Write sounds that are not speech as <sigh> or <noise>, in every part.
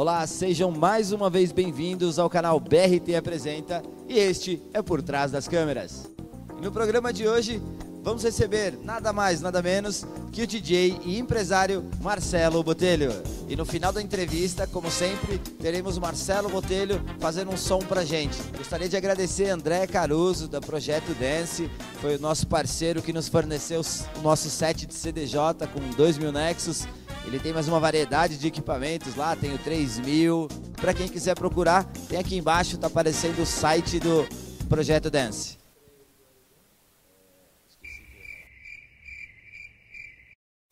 Olá, sejam mais uma vez bem-vindos ao canal BRT Apresenta e este é Por Trás das Câmeras. No programa de hoje vamos receber nada mais, nada menos que o DJ e empresário Marcelo Botelho. E no final da entrevista, como sempre, teremos o Marcelo Botelho fazendo um som pra gente. Gostaria de agradecer André Caruso, da Projeto Dance, foi o nosso parceiro que nos forneceu o nosso set de CDJ com 2 mil Nexus. Ele tem mais uma variedade de equipamentos lá, tem o 3000. Para quem quiser procurar, tem aqui embaixo, tá aparecendo o site do Projeto Dance.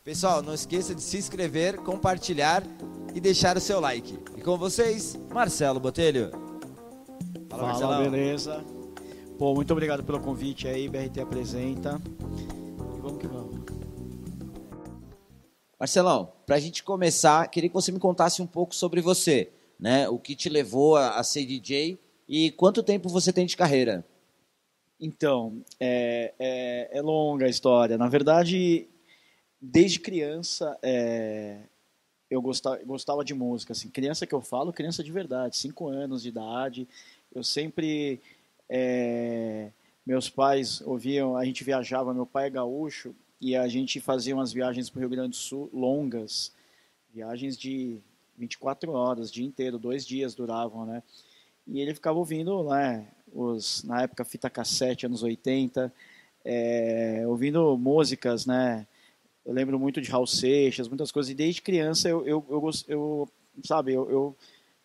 Pessoal, não esqueça de se inscrever, compartilhar e deixar o seu like. E com vocês, Marcelo Botelho. Fala, Fala beleza? Pô, muito obrigado pelo convite aí, BRT apresenta. Marcelão, para a gente começar, queria que você me contasse um pouco sobre você, né? O que te levou a, a ser DJ e quanto tempo você tem de carreira? Então, é, é, é longa a história. Na verdade, desde criança é, eu gostava, gostava de música. Assim, criança que eu falo, criança de verdade, cinco anos de idade. Eu sempre é, meus pais ouviam, a gente viajava. Meu pai é gaúcho e a gente fazia umas viagens para o Rio Grande do Sul longas, viagens de 24 horas, dia inteiro, dois dias duravam, né? E ele ficava ouvindo, né, os, na época, fita cassete, anos 80, é, ouvindo músicas, né, eu lembro muito de Raul Seixas, muitas coisas. E desde criança eu, eu, eu, eu sabe, eu, eu,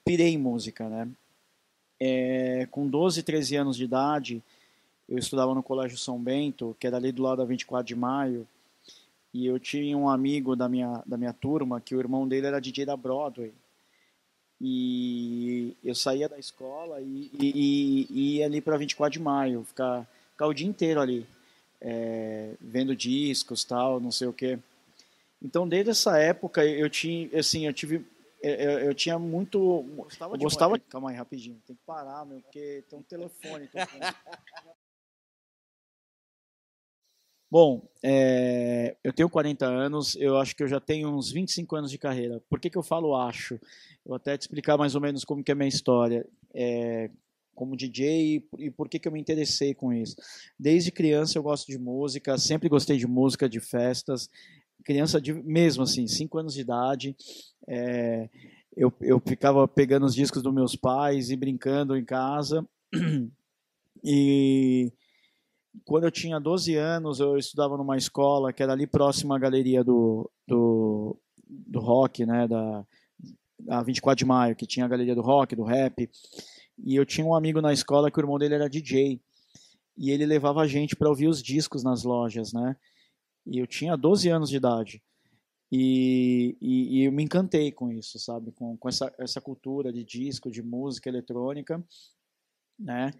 pirei em música, né? É, com 12, 13 anos de idade, eu estudava no Colégio São Bento, que era ali do lado da 24 de Maio, e eu tinha um amigo da minha, da minha turma, que o irmão dele era DJ da Broadway. E eu saía da escola e, e, e, ia ali para 24 de Maio, ficar, ficar o dia inteiro ali é, vendo discos tal, não sei o que. Então desde essa época eu tinha, assim, eu tive, eu, eu tinha muito, gostava, eu gostava de... calma aí rapidinho, tem que parar, meu, porque tem um telefone. <laughs> Bom, é, eu tenho 40 anos, eu acho que eu já tenho uns 25 anos de carreira. Por que, que eu falo acho? Eu vou até te explicar mais ou menos como que é a minha história. É, como DJ e por que, que eu me interessei com isso. Desde criança eu gosto de música, sempre gostei de música, de festas. Criança de, mesmo assim, 5 anos de idade, é, eu, eu ficava pegando os discos dos meus pais e brincando em casa. <clears throat> E quando eu tinha 12 anos, eu estudava numa escola que era ali próxima à galeria do, do, do rock, né, da, a 24 de maio, que tinha a galeria do rock, do rap. E eu tinha um amigo na escola que o irmão dele era DJ. E ele levava a gente para ouvir os discos nas lojas, né? E eu tinha 12 anos de idade. E, e, e eu me encantei com isso, sabe? Com, com essa, essa cultura de disco, de música eletrônica, né?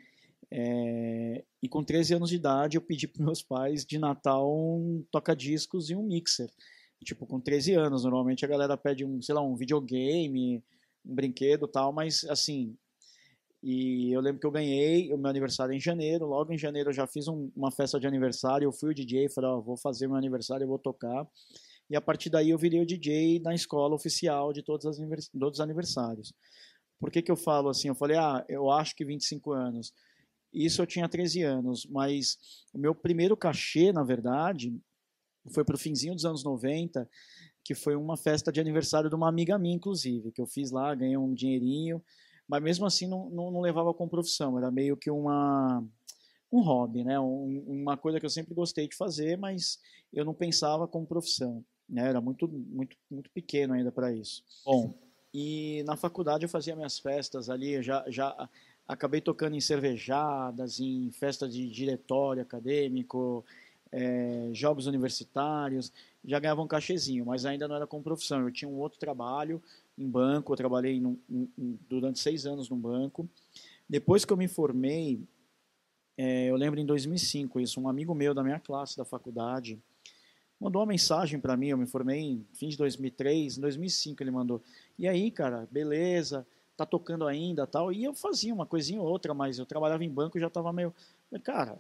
É, e com 13 anos de idade eu pedi para meus pais de Natal um toca-discos e um mixer. Tipo, com 13 anos, normalmente a galera pede um, sei lá, um videogame, um brinquedo tal, mas assim, e eu lembro que eu ganhei o meu aniversário em janeiro. Logo em janeiro eu já fiz um, uma festa de aniversário. Eu fui o DJ, falei, ó, vou fazer meu aniversário, eu vou tocar. E a partir daí eu virei o DJ na escola oficial de todos, as todos os aniversários. Por que, que eu falo assim? Eu falei, ah, eu acho que 25 anos. Isso eu tinha 13 anos, mas o meu primeiro cachê, na verdade, foi para o finzinho dos anos 90, que foi uma festa de aniversário de uma amiga minha, inclusive, que eu fiz lá, ganhei um dinheirinho mas mesmo assim não, não, não levava como profissão, era meio que uma um hobby, né? Um, uma coisa que eu sempre gostei de fazer, mas eu não pensava como profissão, né? Era muito muito muito pequeno ainda para isso. Bom, e na faculdade eu fazia minhas festas ali, já já acabei tocando em cervejadas, em festas de diretório acadêmico, é, jogos universitários, já ganhava um cachezinho, mas ainda não era como profissão. Eu tinha um outro trabalho em banco, eu trabalhei num, num, durante seis anos no banco. Depois que eu me formei, é, eu lembro em 2005 isso, um amigo meu da minha classe da faculdade mandou uma mensagem para mim, eu me formei em fim de 2003, em 2005 ele mandou, e aí cara, beleza, tá tocando ainda tal, e eu fazia uma coisinha ou outra, mas eu trabalhava em banco e já tava meio, cara,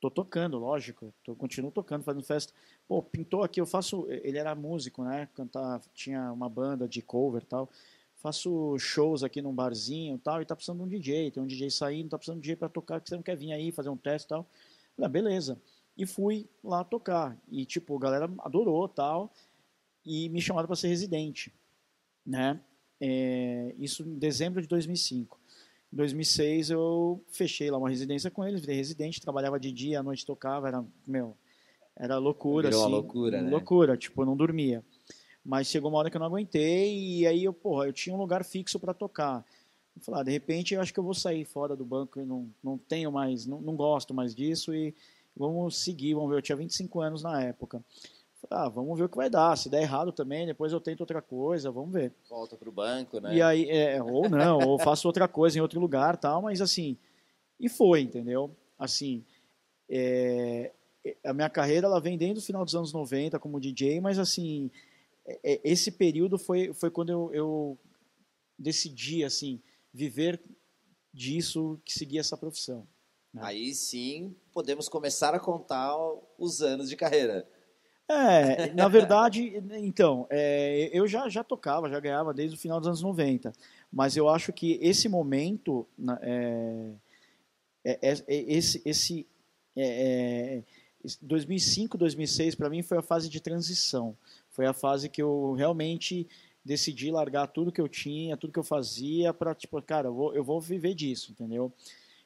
tô tocando, lógico, tô, continuo tocando, fazendo festa. Pô, pintou aqui, eu faço, ele era músico, né, cantar, tinha uma banda de cover tal, faço shows aqui num barzinho tal, e tá precisando de um DJ, tem um DJ saindo, tá precisando de um DJ para tocar, que você não quer vir aí fazer um teste tal. Falei, ah, beleza. E fui lá tocar. E, tipo, a galera adorou tal, e me chamaram para ser residente, né? É, isso em dezembro de 2005. Em 2006 eu fechei lá uma residência com eles, virei residente, trabalhava de dia, à noite tocava, era, meu, era loucura, Virou assim. uma loucura, né? Loucura, tipo, eu não dormia. Mas chegou uma hora que eu não aguentei e aí eu, porra, eu tinha um lugar fixo para tocar. Eu falei, ah, de repente eu acho que eu vou sair fora do banco e não, não tenho mais, não, não gosto mais disso e vamos seguir, vamos ver. Eu tinha 25 anos na época. Ah, vamos ver o que vai dar. Se der errado também, depois eu tento outra coisa, vamos ver. Volta pro banco, né? E aí, é, ou não, ou faço outra coisa em outro lugar, tal, mas assim, e foi, entendeu? Assim, é, a minha carreira ela vem desde o final dos anos 90 como DJ, mas assim, é, esse período foi, foi quando eu, eu decidi, assim, viver disso, que seguir essa profissão. né? Aí sim podemos começar a contar os anos de carreira. É, na verdade, então, é, eu já, já tocava, já ganhava desde o final dos anos 90, mas eu acho que esse momento, é, é, é, é, esse, esse 2005, 2006, para mim foi a fase de transição, foi a fase que eu realmente decidi largar tudo que eu tinha, tudo que eu fazia, para, tipo, cara, eu vou, eu vou viver disso, entendeu?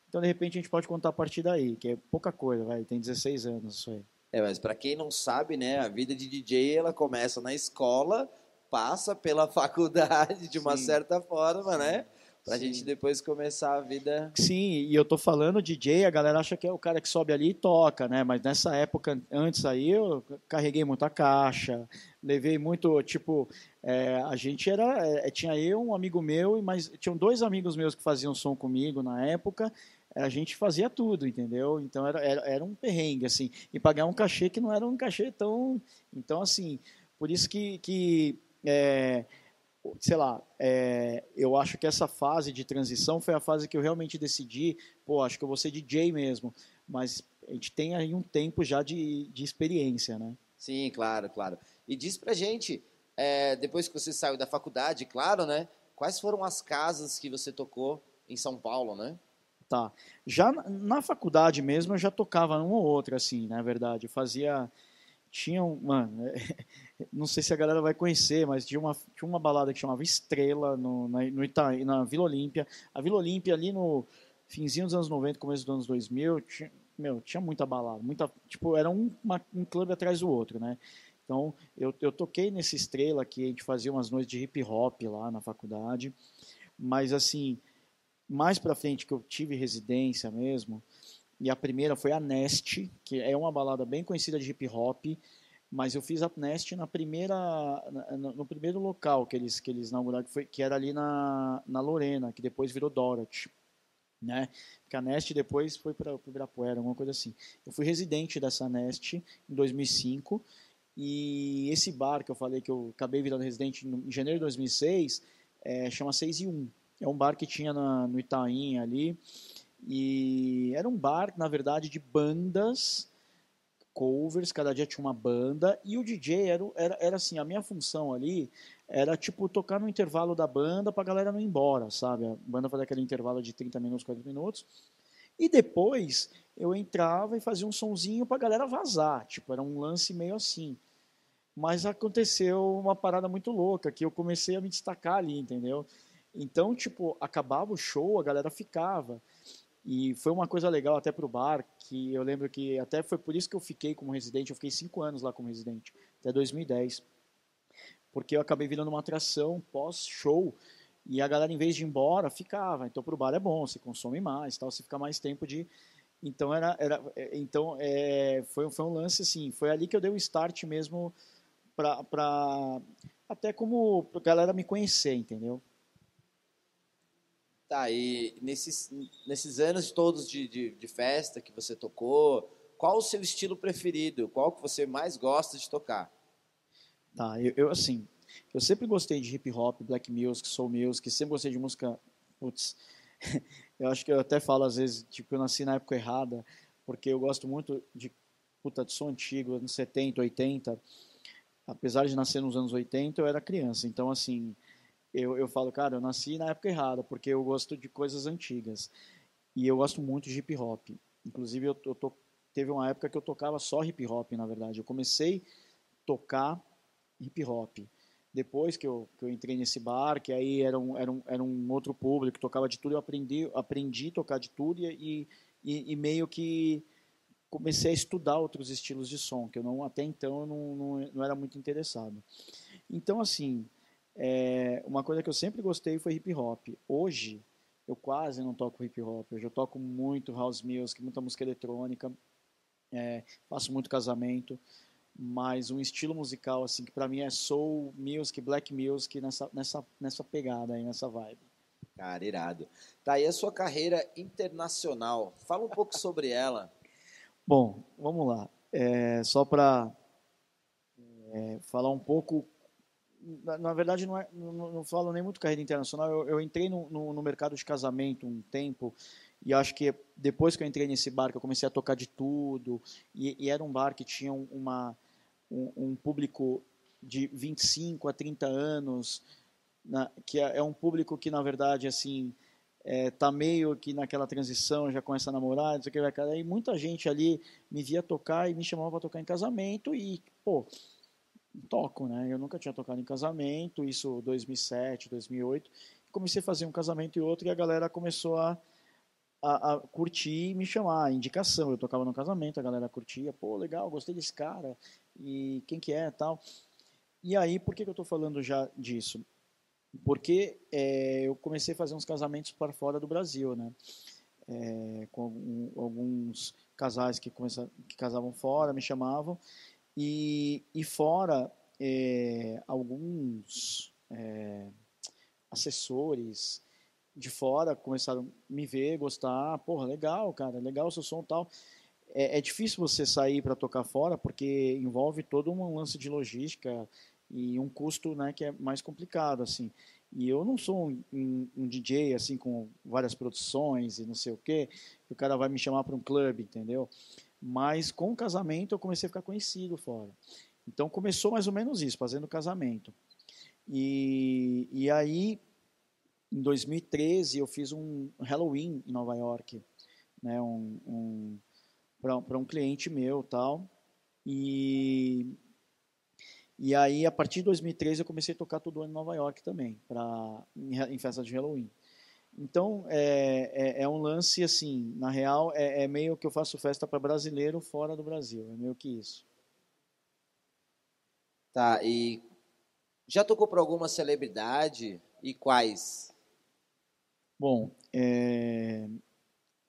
Então, de repente, a gente pode contar a partir daí, que é pouca coisa, vai, tem 16 anos isso aí. É, mas para quem não sabe, né, a vida de DJ ela começa na escola, passa pela <laughs> faculdade de uma Sim. certa forma, né? Pra Sim. gente depois começar a vida. Sim, e eu tô falando DJ, a galera acha que é o cara que sobe ali e toca, né? Mas nessa época, antes aí, eu carreguei muita caixa, levei muito, tipo, é, a gente era, é, tinha eu, um amigo meu, e mais, tinham dois amigos meus que faziam som comigo na época, a gente fazia tudo, entendeu? Então era, era, era um perrengue, assim, e pagar um cachê que não era um cachê tão, então assim, por isso que, que é, sei lá, é, eu acho que essa fase de transição foi a fase que eu realmente decidi, pô, acho que eu vou ser DJ mesmo, mas a gente tem aí um tempo já de, de experiência, né? Sim, claro, claro. E diz pra gente, é, depois que você saiu da faculdade, claro, né? Quais foram as casas que você tocou em São Paulo, né? Tá. Já na- faculdade mesmo eu já tocava numa ou outra, assim, na verdade. Eu fazia. Tinha um. Mano, <laughs> não sei se a galera vai conhecer, mas tinha uma, tinha uma balada que chamava Estrela no, na, no Ita, na Vila Olímpia. A Vila Olímpia ali no finzinho dos anos 90, começo dos anos 2000, tinha, meu, tinha muita balada. Muita, tipo, era um, uma- um clube atrás do outro, né? Então, eu, eu toquei nesse Estrela que a gente fazia umas noites de hip hop lá na faculdade. Mas, assim, mais pra frente que eu tive residência mesmo, e a primeira foi a Nest, que é uma balada bem conhecida de hip hop, mas eu fiz a Nest na primeira, no, primeiro local que eles, que eles inauguraram, que, foi, que era ali na, na Lorena, que depois virou Dorothy. Né? Porque a Nest depois foi para o Ibirapuera, alguma coisa assim. Eu fui residente dessa Nest em 2005, e esse bar que eu falei que eu acabei virando residente em janeiro de 2006, é, chama 6 e 1. É um bar que tinha na, no Itaim ali, e era um bar, na verdade, de bandas, covers, cada dia tinha uma banda, e o DJ era, era, era assim, a minha função ali era tipo tocar no intervalo da banda pra galera não ir embora, sabe? A banda fazia aquele intervalo de 30 minutos, 40 minutos, e depois eu entrava e fazia um sonzinho pra galera vazar, tipo, era um lance meio assim. Mas aconteceu uma parada muito louca, que eu comecei a me destacar ali, entendeu? Então, tipo, acabava o show, a galera ficava. E foi uma coisa legal até pro bar, que eu lembro que até foi por isso que eu fiquei como residente, eu fiquei cinco anos lá como residente, até 2010. Porque eu acabei virando uma atração pós-show, e a galera, em vez de ir embora, ficava. Então, pro bar é bom, você consome mais, tal, você fica mais tempo de... Então, era, era, é, então é, foi, foi um lance, assim, foi ali que eu dei o start mesmo pra até como pra galera me conhecer, entendeu? Tá, e nesses, nesses anos todos de, de, de festa que você tocou, qual o seu estilo preferido? Qual que você mais gosta de tocar? Tá, eu, eu, assim, eu sempre gostei de hip hop, black music, soul music, sempre gostei de música, putz, <laughs> eu acho que eu até falo às vezes, tipo, eu nasci na época errada, porque eu gosto muito de, puta, de som antigo, anos 70, 80, apesar de nascer nos anos 80, eu era criança, então, assim, eu, eu falo, cara, eu nasci na época errada, porque eu gosto de coisas antigas. E eu gosto muito de hip hop. Inclusive, eu, eu to, teve uma época que eu tocava só hip hop, na verdade. Eu comecei a tocar hip hop. Depois que eu, que eu entrei nesse bar, que aí era um, era, um, era um outro público, tocava de tudo, eu aprendi, aprendi a tocar de tudo e, e, e meio que comecei a estudar outros estilos de som, que eu não até então não, não, não era muito interessado. Então, assim, é, uma coisa que eu sempre gostei foi hip hop. Hoje, eu quase não toco hip hop. Hoje eu toco muito house music, muita música eletrônica, é, faço muito casamento, mas um estilo musical assim que para mim é soul music, black music nessa nessa nessa pegada aí, nessa vibe. Cara, irado. Tá aí a sua carreira internacional. Fala um pouco sobre ela. Bom, vamos lá. É, só para é, falar um pouco na, na verdade, não, é, não, não, falo nem muito carreira internacional. Eu, eu entrei no, no, no, mercado de casamento um tempo e acho que depois que eu entrei nesse bar, que eu comecei a tocar de tudo, e, e era um bar que tinha uma, um, um, público de 25 a 30 anos, na, que é, é, um público que, na verdade, assim, é, tá meio que naquela transição, já começa a namorar, não sei o que, e muita gente ali me via tocar e me chamava para tocar em casamento e, pô, toco, né? Eu nunca tinha tocado em casamento, isso 2007, 2008. Comecei a fazer um casamento e outro e a galera começou a, a, a curtir e me chamar, indicação. Eu tocava no casamento, a galera curtia, pô, legal, gostei desse cara, e quem que é tal. E aí, por que, que eu estou falando já disso? Porque é, eu comecei a fazer uns casamentos para fora do Brasil, né? É, com alguns casais que, começaram, que casavam fora, me chamavam, e, e fora é, alguns é, assessores de fora começaram a me ver, gostar, porra, legal, cara, legal o seu som tal. É, é difícil você sair para tocar fora porque envolve todo um lance de logística e um custo, né, que é mais complicado, assim. E eu não sou um, um, um, DJ assim com várias produções e não sei o que o cara vai me chamar para um clube, entendeu? Mas com o casamento eu comecei a ficar conhecido fora. Então começou mais ou menos isso, fazendo casamento. E, e aí, em 2013, eu fiz um Halloween em Nova York, né, um, um para um cliente meu tal. E, e aí, a partir de 2013, eu comecei a tocar todo ano em Nova York também, pra, em, em festa de Halloween. Então, é, é, é, um lance assim, na real, é, é meio que eu faço festa para brasileiro fora do Brasil, é meio que isso. Tá, e já tocou para alguma celebridade e quais? Bom, é,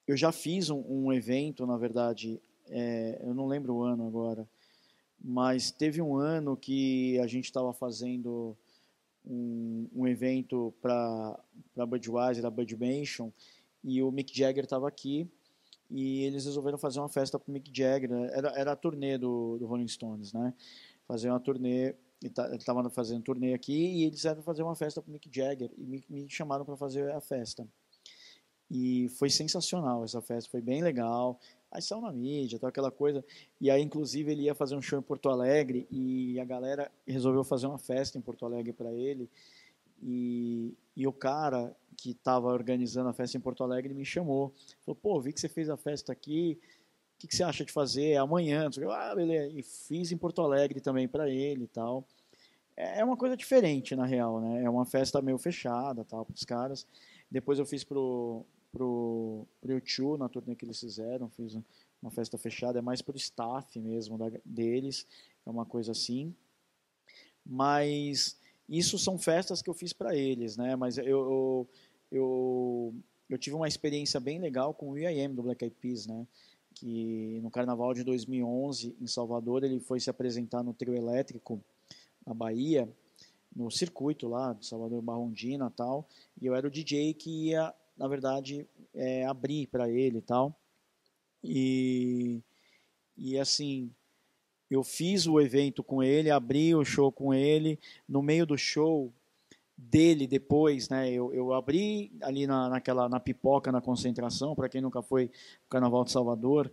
eu já fiz um, um evento, na verdade, é, eu não lembro o ano agora, mas teve um ano que a gente estava fazendo um, um evento para a Budweiser, a Bud Mansion, e o Mick Jagger estava aqui, e eles resolveram fazer uma festa para o Mick Jagger, né? era, era a turnê do, do Rolling Stones, né? Fazer uma turnê, ele estava fazendo turnê aqui, e eles iam fazer uma festa para Mick Jagger, e me, me chamaram para fazer a festa. E foi sensacional essa festa, foi bem legal. Aí saiu na mídia, tal, aquela coisa. E aí, inclusive, ele ia fazer um show em Porto Alegre e a galera resolveu fazer uma festa em Porto Alegre para ele. E, e o cara que estava organizando a festa em Porto Alegre me chamou. Falou, pô, vi que você fez a festa aqui, o que, que você acha de fazer é amanhã? Ah, beleza. E fiz em Porto Alegre também para ele e tal. É, é uma coisa diferente, na real, né? É uma festa meio fechada, tal, para os caras. Depois eu fiz pro, pro, pro YouTube, na turnê que eles fizeram, fiz uma festa fechada, é mais pro staff mesmo da, deles, é uma coisa assim. Mas isso são festas que eu fiz para eles, né? Mas eu, eu, eu, eu, tive uma experiência bem legal com o IAM do Black Eyed Peas, né? Que no carnaval de 2011, em Salvador, ele foi se apresentar no trio elétrico na Bahia, no circuito lá, de Salvador Barrondina tal, e eu era o DJ que ia na verdade, é, abrir para ele e tal. E, e assim, eu fiz o evento com ele, abri o show com ele. No meio do show dele, depois, né, eu, eu abri ali na, naquela, na pipoca, na concentração, para quem nunca foi no Carnaval de Salvador.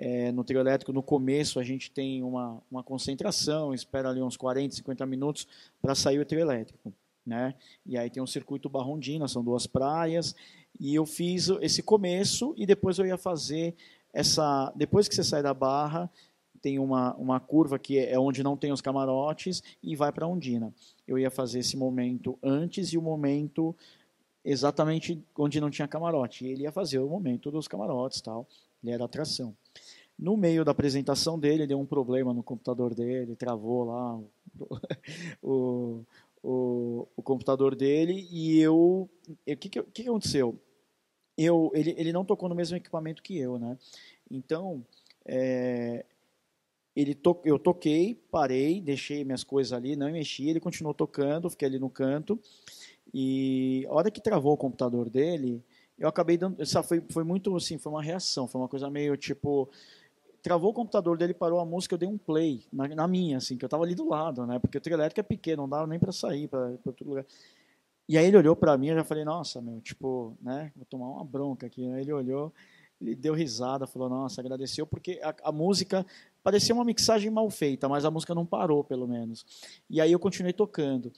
É, no trio elétrico, no começo, a gente tem uma, uma concentração, espera ali uns 40, 50 minutos para sair o trio elétrico. Né? E aí tem um circuito Barrondina, são duas praias, e eu fiz esse começo e depois eu ia fazer essa, depois que você sai da Barra, tem uma, uma curva que é onde não tem os camarotes e vai para Ondina. Eu ia fazer esse momento antes e o momento exatamente onde não tinha camarote. E ele ia fazer o momento dos camarotes, tal. Ele era atração. No meio da apresentação dele, deu um problema no computador dele, travou lá o, <laughs> o, o computador dele e eu. O que, que, que aconteceu? Eu, ele, ele não tocou no mesmo equipamento que eu, né? Então, é, ele to, eu toquei, parei, deixei minhas coisas ali, não mexi, ele continuou tocando, fiquei ali no canto. E a hora que travou o computador dele, eu acabei dando. Sabe, foi, foi muito assim, foi uma reação, foi uma coisa meio tipo. Travou o computador dele, parou a música, eu dei um play na, na minha, assim, que eu estava ali do lado, né? Porque o trio elétrico é pequeno, não dava nem para sair para outro lugar. E aí ele olhou para mim, eu já falei, nossa, meu, tipo, né? Vou tomar uma bronca aqui. Aí ele olhou, ele deu risada, falou, nossa, agradeceu, porque a, a música parecia uma mixagem mal feita, mas a música não parou, pelo menos. E aí eu continuei tocando.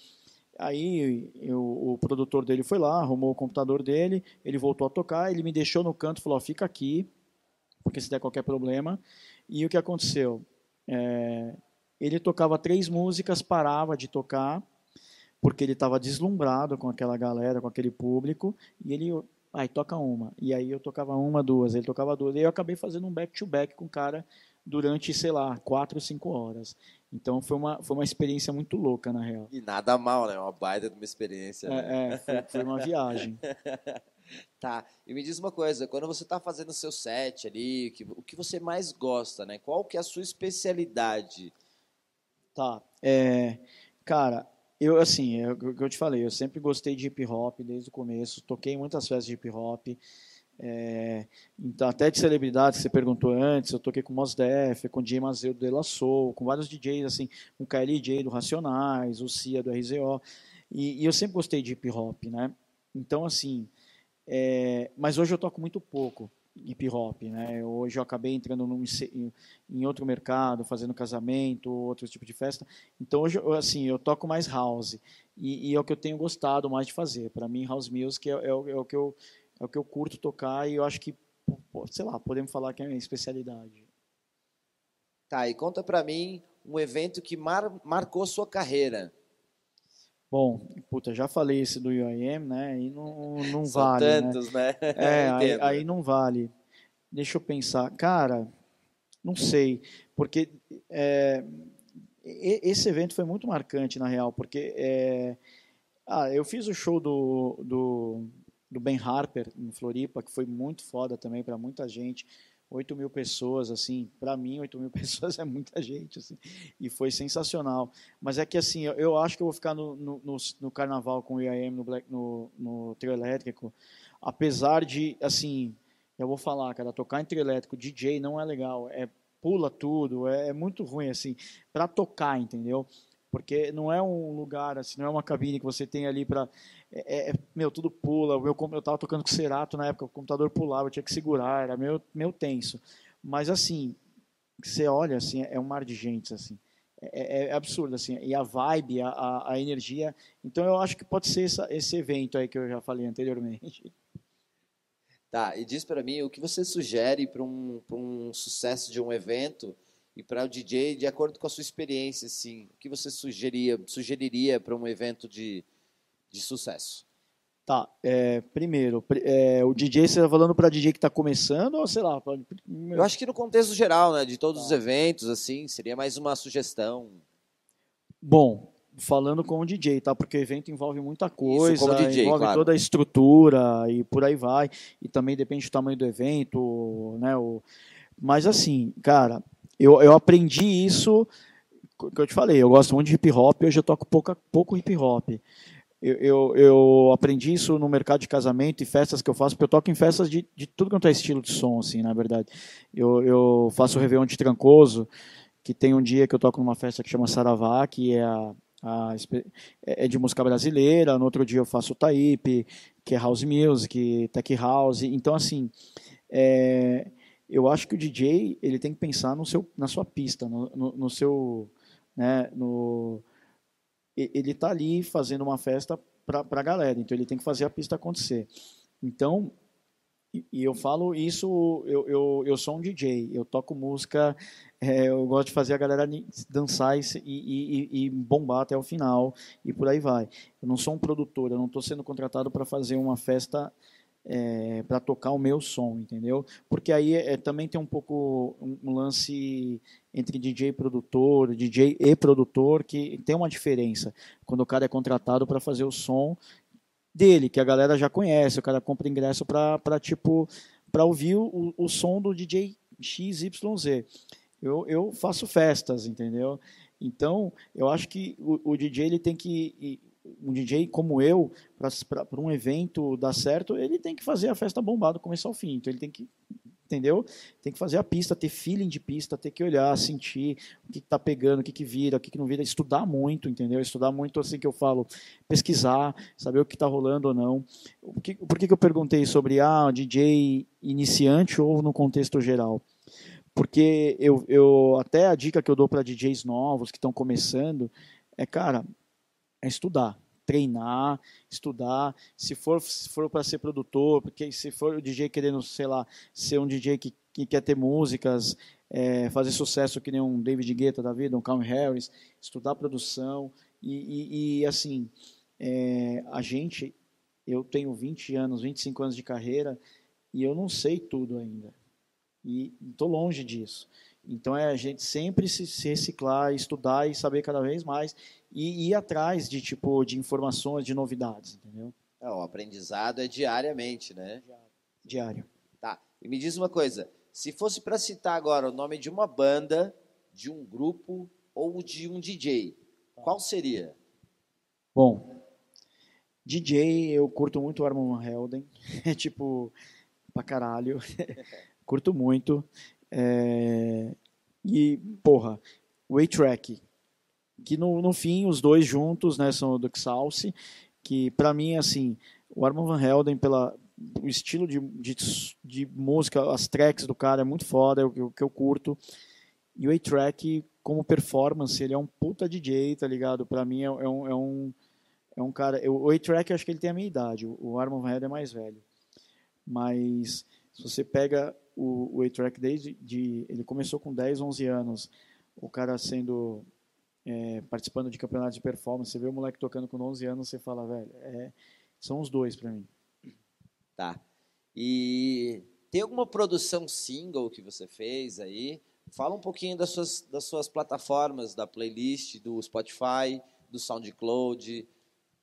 Aí eu, o produtor dele foi lá, arrumou o computador dele, ele voltou a tocar, ele me deixou no canto, falou: fica aqui, porque se der qualquer problema. E o que aconteceu? É, ele tocava três músicas, parava de tocar, porque ele estava deslumbrado com aquela galera, com aquele público, e ele aí toca uma. E aí eu tocava uma, duas, ele tocava duas. E eu acabei fazendo um back-to-back -back com o cara durante, sei lá, quatro, cinco horas. Então foi uma, foi uma experiência muito louca, na real. E nada mal, né? Uma baita de uma experiência. É, né? é foi, foi, uma viagem. <laughs> <laughs> tá, e me diz uma coisa, quando você está fazendo o seu set ali, que, o que você mais gosta, né? Qual que é a sua especialidade? Tá, é, cara, eu assim, é o que eu te falei, eu sempre gostei de hip hop desde o começo, toquei muitas festas de hip hop, é, então, até de celebridades que você perguntou antes, eu toquei com Mos Def, com DJ Mazeu do De La Soul, com vários DJs, assim, com KLJ do Racionais, o Cia do RZO, e, e, eu sempre gostei de hip hop, né? Então, assim, é, mas hoje eu toco muito pouco hip hop, né? Hoje eu acabei entrando num, em outro mercado, fazendo casamento, outro tipo de festa. Então hoje, assim, eu toco mais house e, e é o que eu tenho gostado mais de fazer. Para mim, house music é, é, é o que eu é o que eu curto tocar e eu acho que, sei lá, podemos falar que é a minha especialidade. Tá, e conta para mim um evento que mar, marcou sua carreira. Bom, puta, já falei esse do UIM, né? Aí não, não São vale. tantos, né? né? É, <laughs> aí, aí, não vale. Deixa eu pensar. Cara, não sei. Porque é, esse evento foi muito marcante, na real, porque é, ah, eu fiz o show do, do, do Ben Harper em Floripa, que foi muito foda também para muita gente. 8 mil pessoas, assim, para mim, 8 mil <laughs> pessoas é muita gente, assim, e foi sensacional. Mas é que, assim, eu, eu acho que eu vou ficar no, no, no, no carnaval com o IAM, no, Black, no, no trio elétrico, apesar de, assim, eu vou falar, cara, tocar em trio elétrico, DJ não é legal, é pula tudo, é, é muito ruim, assim, para tocar, entendeu? Porque não é um lugar, assim, não é uma cabine que você tem ali para é, é, é, meu, tudo pula. Eu, eu estava tocando com Cerato na época, o computador pulava, eu tinha que segurar, era meio, meio tenso. Mas assim, você olha, assim, é um mar de gente, assim. É, é, é absurdo, assim. E a vibe, a, a, energia. Então eu acho que pode ser essa, esse evento aí que eu já falei anteriormente. <laughs> Tá, e diz para mim o que você sugere para um, um sucesso de um evento e para o DJ, de acordo com a sua experiência, assim, o que você sugeria, sugeriria para um evento de, de sucesso? Tá, é, primeiro, é, o DJ, você está falando para DJ que está começando ou sei lá? Pra... Eu acho que no contexto geral, né, de todos tá. os eventos, assim, seria mais uma sugestão. Bom, falando com o DJ, tá? Porque o evento envolve muita coisa, DJ, envolve claro. toda a estrutura e por aí vai. E também depende do tamanho do evento, né? O... Mas assim, cara, eu, eu aprendi isso que eu te falei, eu gosto muito de hip hop, hoje eu toco pouca, pouco hip hop. Eu, eu, eu, aprendi isso no mercado de casamento e festas que eu faço, porque eu toco em festas de, de tudo quanto é estilo de som, assim, na verdade. Eu, eu faço o Réveillon de Trancoso, que tem um dia que eu toco numa festa que chama Saravá, que é, a, a, é de música brasileira, no outro dia eu faço o Taípe, que é house music, tech house. Então, assim, é, eu acho que o DJ ele tem que pensar no seu, na sua pista, no, no, no seu... Né, no, ele está ali fazendo uma festa para a galera, então ele tem que fazer a pista acontecer. Então, e eu falo isso, eu, eu, eu sou um DJ, eu toco música, é, eu gosto de fazer a galera dançar e, e, e, bombar até o final, e por aí vai. Eu não sou um produtor, eu não estou sendo contratado para fazer uma festa é, para tocar o meu som, entendeu? Porque aí é, também tem um pouco um, um, lance entre DJ e produtor, DJ e produtor, que tem uma diferença. Quando o cara é contratado para fazer o som dele, que a galera já conhece, o cara compra ingresso para tipo para ouvir o, o som do DJ XYZ. Eu, eu faço festas, entendeu? Então, eu acho que o, o DJ ele tem que um DJ como eu, para um evento dar certo, ele tem que fazer a festa bombada do começo ao fim. Então ele tem que, entendeu? Tem que fazer a pista, ter feeling de pista, ter que olhar, sentir o que está pegando, o que, que vira, o que, que não vira, estudar muito, entendeu? Estudar muito assim que eu falo, pesquisar, saber o que está rolando ou não. Por que, por que, que eu perguntei sobre ah, DJ iniciante ou no contexto geral? Porque eu, eu até a dica que eu dou para DJs novos que estão começando é, cara, é estudar, treinar, estudar. Se for, se for para ser produtor, porque se for o DJ querendo, sei lá, ser um DJ que, que quer ter músicas, é, fazer sucesso que nem um David Guetta da vida, um Calvin Harris, estudar produção e, e, e assim, é, a gente, eu tenho 20 anos, 25 anos de carreira e eu não sei tudo ainda. E estou longe disso. Então é a gente sempre se, se reciclar, estudar e saber cada vez mais e ir atrás de tipo de informações, de novidades, entendeu? É, o aprendizado é diariamente, né? Diário. Tá. E me diz uma coisa, se fosse para citar agora o nome de uma banda, de um grupo ou de um DJ, tá. qual seria? Bom, DJ, eu curto muito o Armand Helden, é <laughs> tipo pra caralho, <laughs> curto muito. É... E, porra, o A-Track, que no, no fim os dois juntos, né, são o Salsi, que para mim assim, o Armand Van Helden pela o estilo de, de, de, música, as tracks do cara é muito foda, é o, o que eu curto. E o A-Track como performance, ele é um puta DJ, tá ligado? Para mim é, é, um, é um é um cara, eu, o A-Track acho que ele tem a minha idade, o Armand Van Helden é mais velho. Mas se você pega o, o A-Track desde de, ele começou com 10, 11 anos, o cara sendo é, participando de campeonatos de performance, você vê o moleque tocando com 11 anos, você fala, velho, é, são os dois para mim. Tá. E tem alguma produção single que você fez aí? Fala um pouquinho das suas, das suas plataformas, da playlist, do Spotify, do SoundCloud.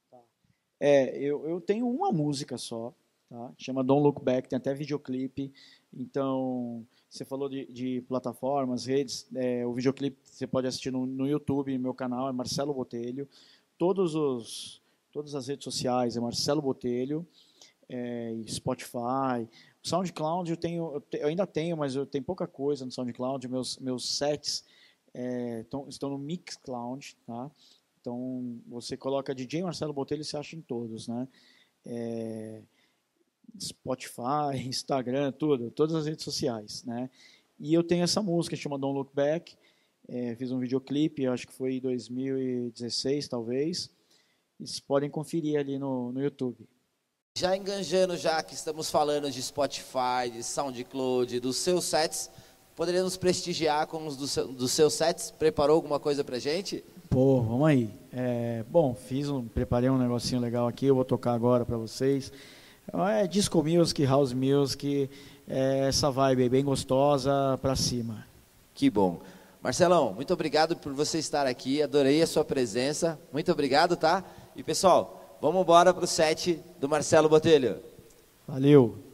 Tá. É, eu, eu tenho uma música só, tá? Chama Don't Look Back, tem até videoclipe. Então, você falou de, de plataformas, redes, é, o videoclipe você pode assistir no, no YouTube, meu canal, é Marcelo Botelho. Todos os, todas as redes sociais é Marcelo Botelho, é, Spotify. SoundCloud eu, tenho, eu, te, eu, ainda tenho, mas eu tenho pouca coisa no SoundCloud. Meus, meus sets é, tão, estão no Mixcloud, tá? Então, você coloca DJ Marcelo Botelho e você acha em todos, né? É, Spotify, <laughs> Instagram, tudo, todas as redes sociais, né? E eu tenho essa música chama Don't Look Back, é, fiz um videoclipe, acho que foi em 2016, talvez. Vocês podem conferir ali no, no YouTube. Já enganjando, já que estamos falando de Spotify, de SoundCloud, dos seus sets, poderia nos prestigiar com os do seu, dos seus sets? Preparou alguma coisa pra gente? Pô, vamos aí. É, bom, fiz um, preparei um negocinho legal aqui, eu vou tocar agora para vocês. É disco music, house music, é essa vibe bem gostosa para cima. Que bom. Marcelão, muito obrigado por você estar aqui, adorei a sua presença. Muito obrigado, tá? E pessoal, vamos embora para o set do Marcelo Botelho. Valeu.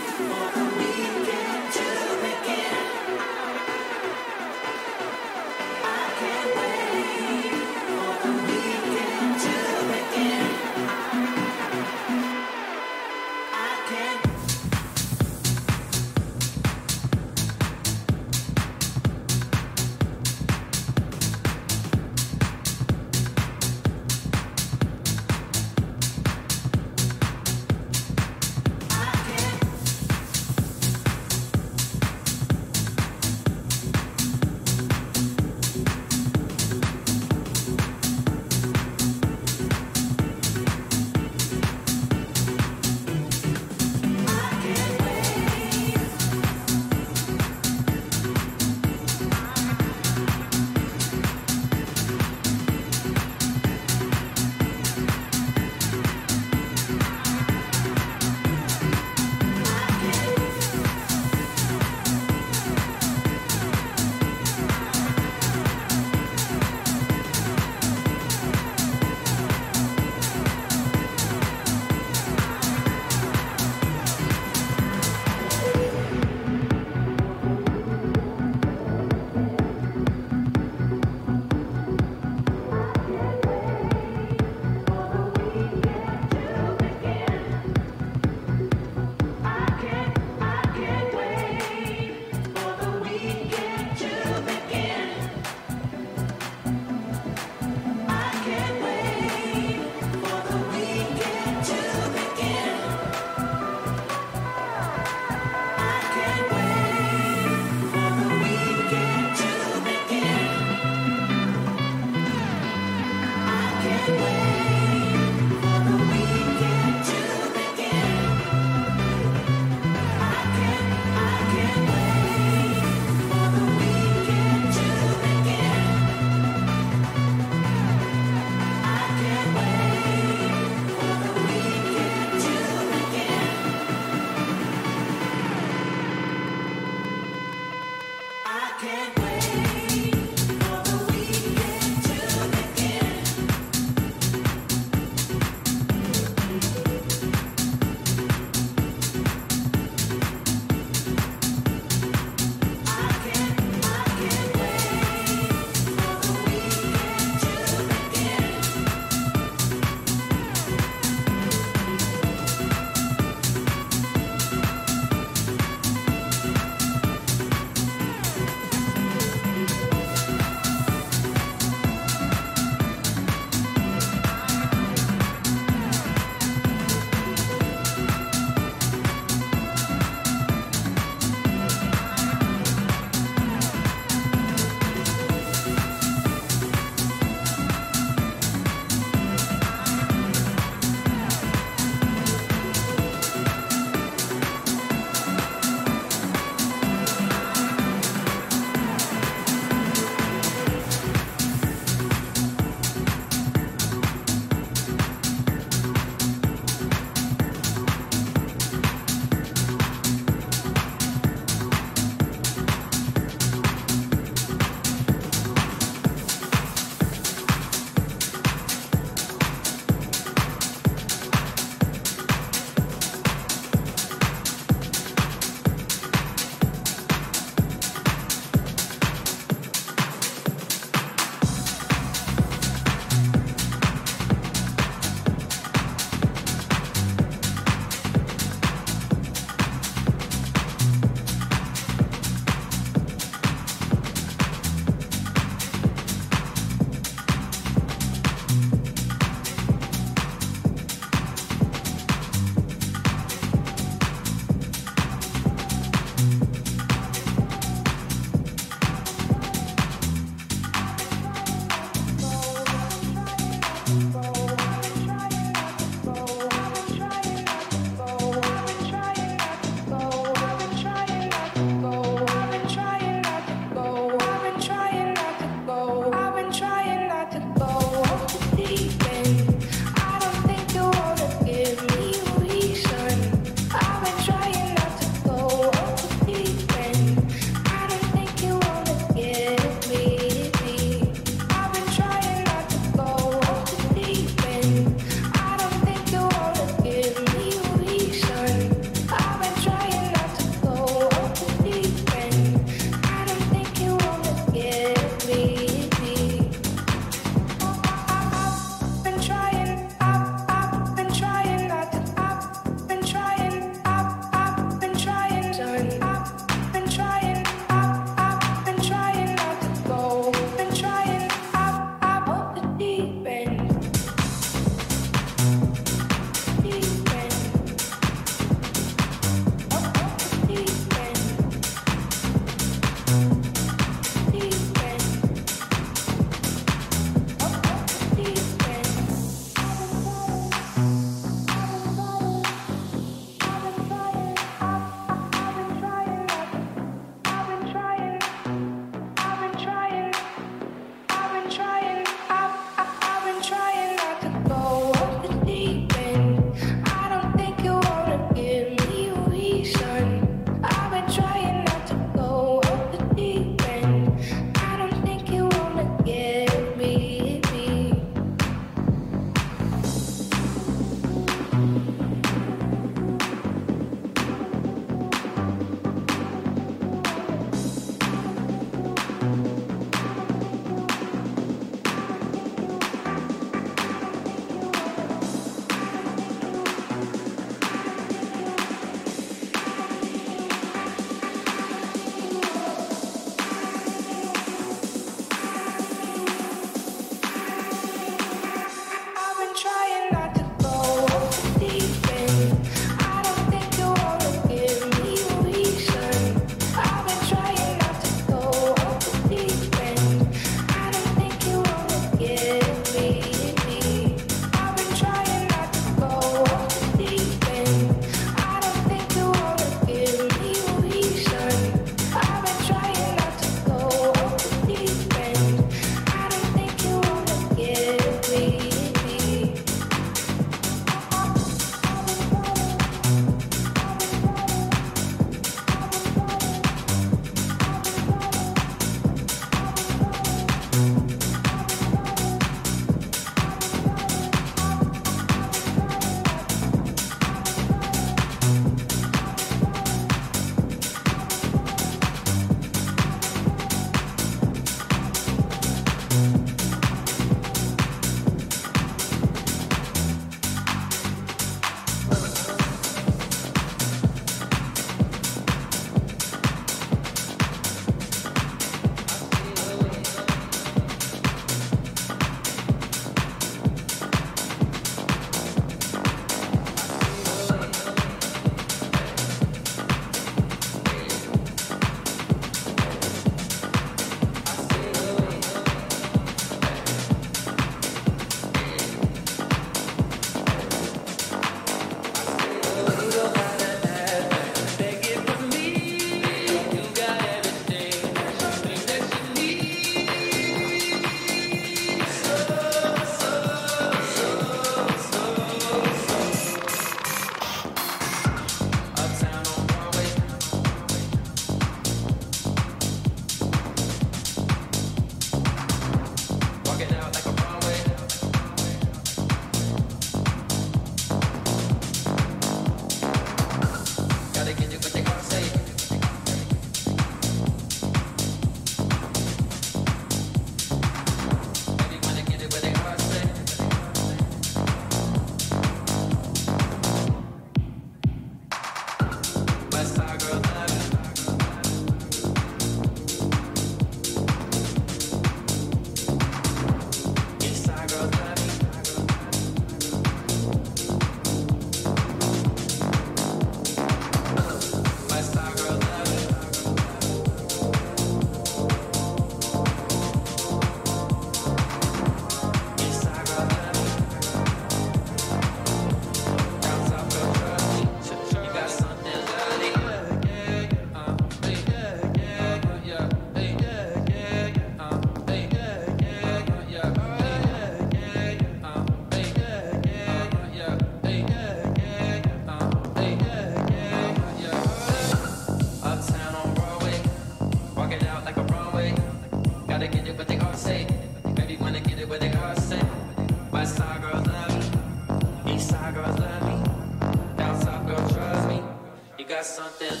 got something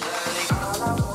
lovely.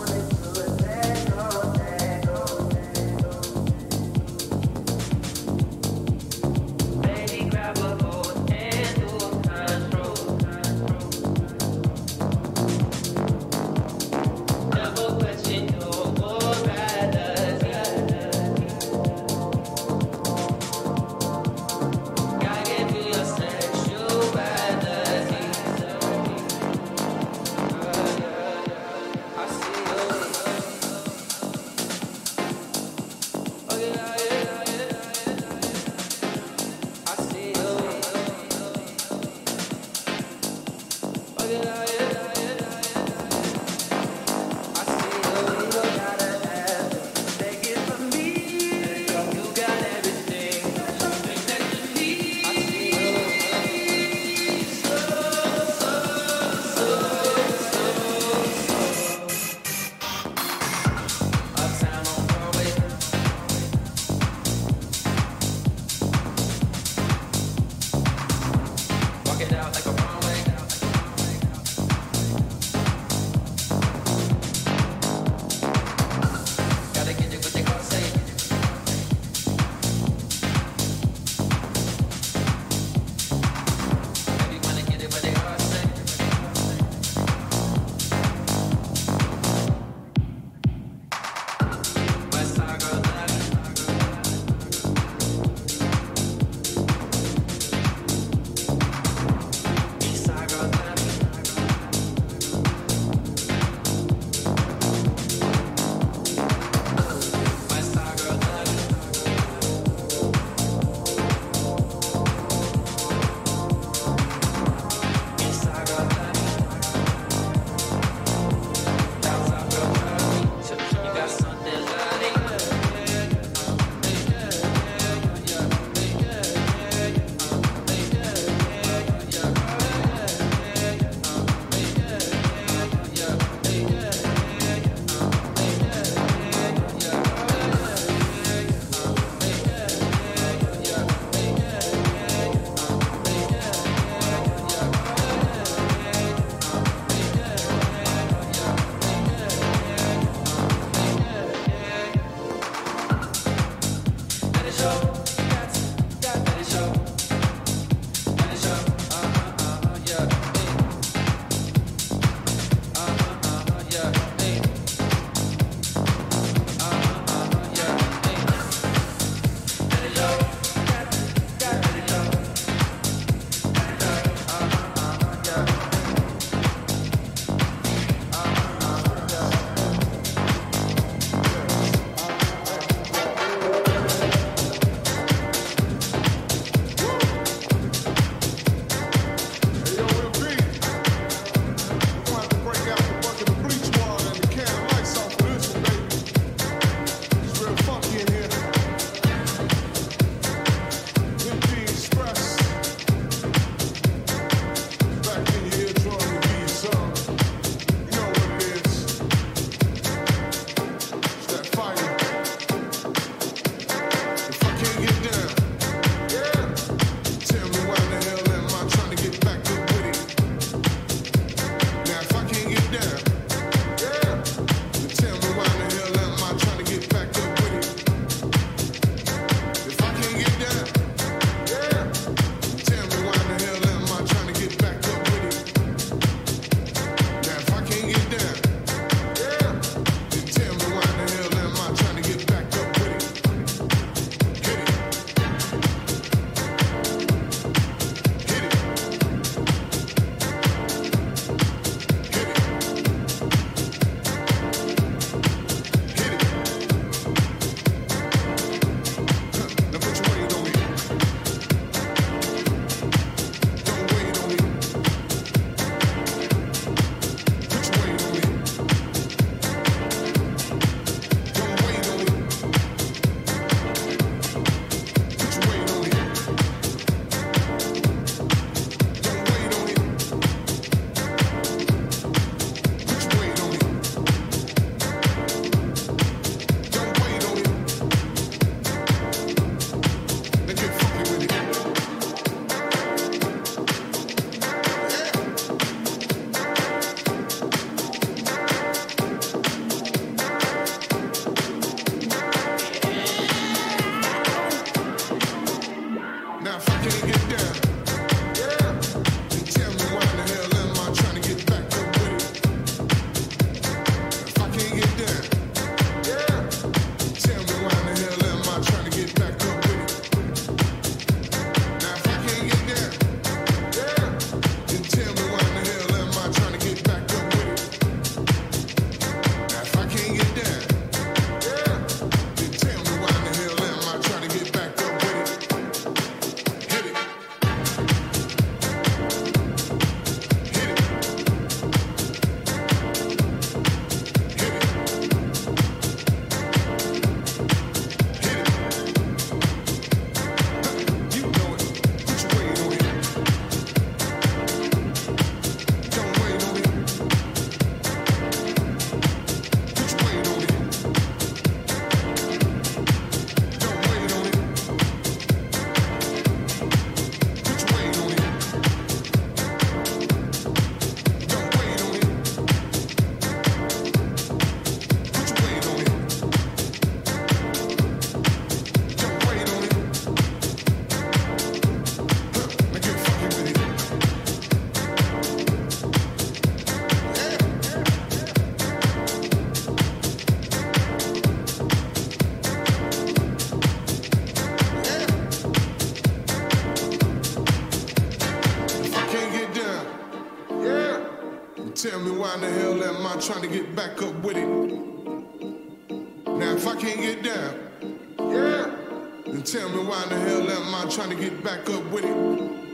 Tell me why the hell am I trying to get back up with it?